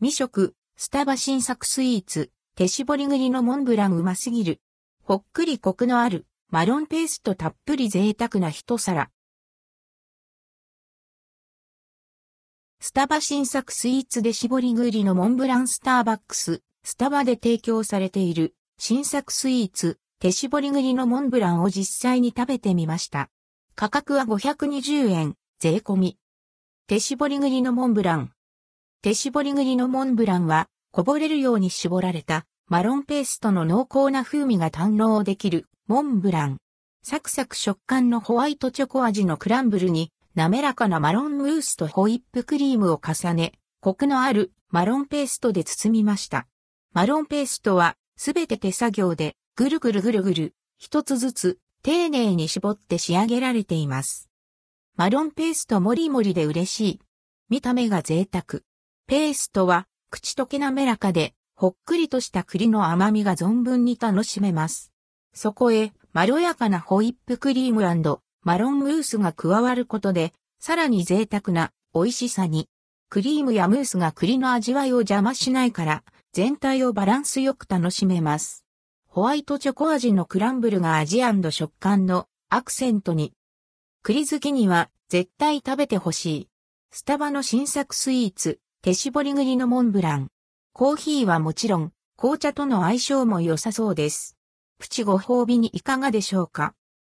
未食、スタバ新作スイーツ、手絞り栗のモンブランうますぎる。ほっくりコクのある、マロンペーストたっぷり贅沢な一皿。スタバ新作スイーツで絞り栗のモンブランスターバックス、スタバで提供されている新作スイーツ、手絞り栗のモンブランを実際に食べてみました。価格は520円、税込み。手絞り栗のモンブラン。手絞り栗のモンブランは、こぼれるように絞られたマロンペーストの濃厚な風味が堪能できるモンブラン。サクサク食感のホワイトチョコ味のクランブルに滑らかなマロンムースとホイップクリームを重ね、コクのあるマロンペーストで包みました。マロンペーストはすべて手作業でぐるぐるぐるぐる一つずつ丁寧に絞って仕上げられています。マロンペーストもりもりで嬉しい。見た目が贅沢。ペーストは口溶け滑らかで、ほっくりとした栗の甘みが存分に楽しめます。そこへ、まろやかなホイップクリームマロンムースが加わることで、さらに贅沢な美味しさに。クリームやムースが栗の味わいを邪魔しないから、全体をバランスよく楽しめます。ホワイトチョコ味のクランブルが味食感のアクセントに。栗好きには絶対食べてほしい。スタバの新作スイーツ、手絞り栗のモンブラン。コーヒーはもちろん、紅茶との相性も良さそうです。プチご褒美にいかがでしょうか？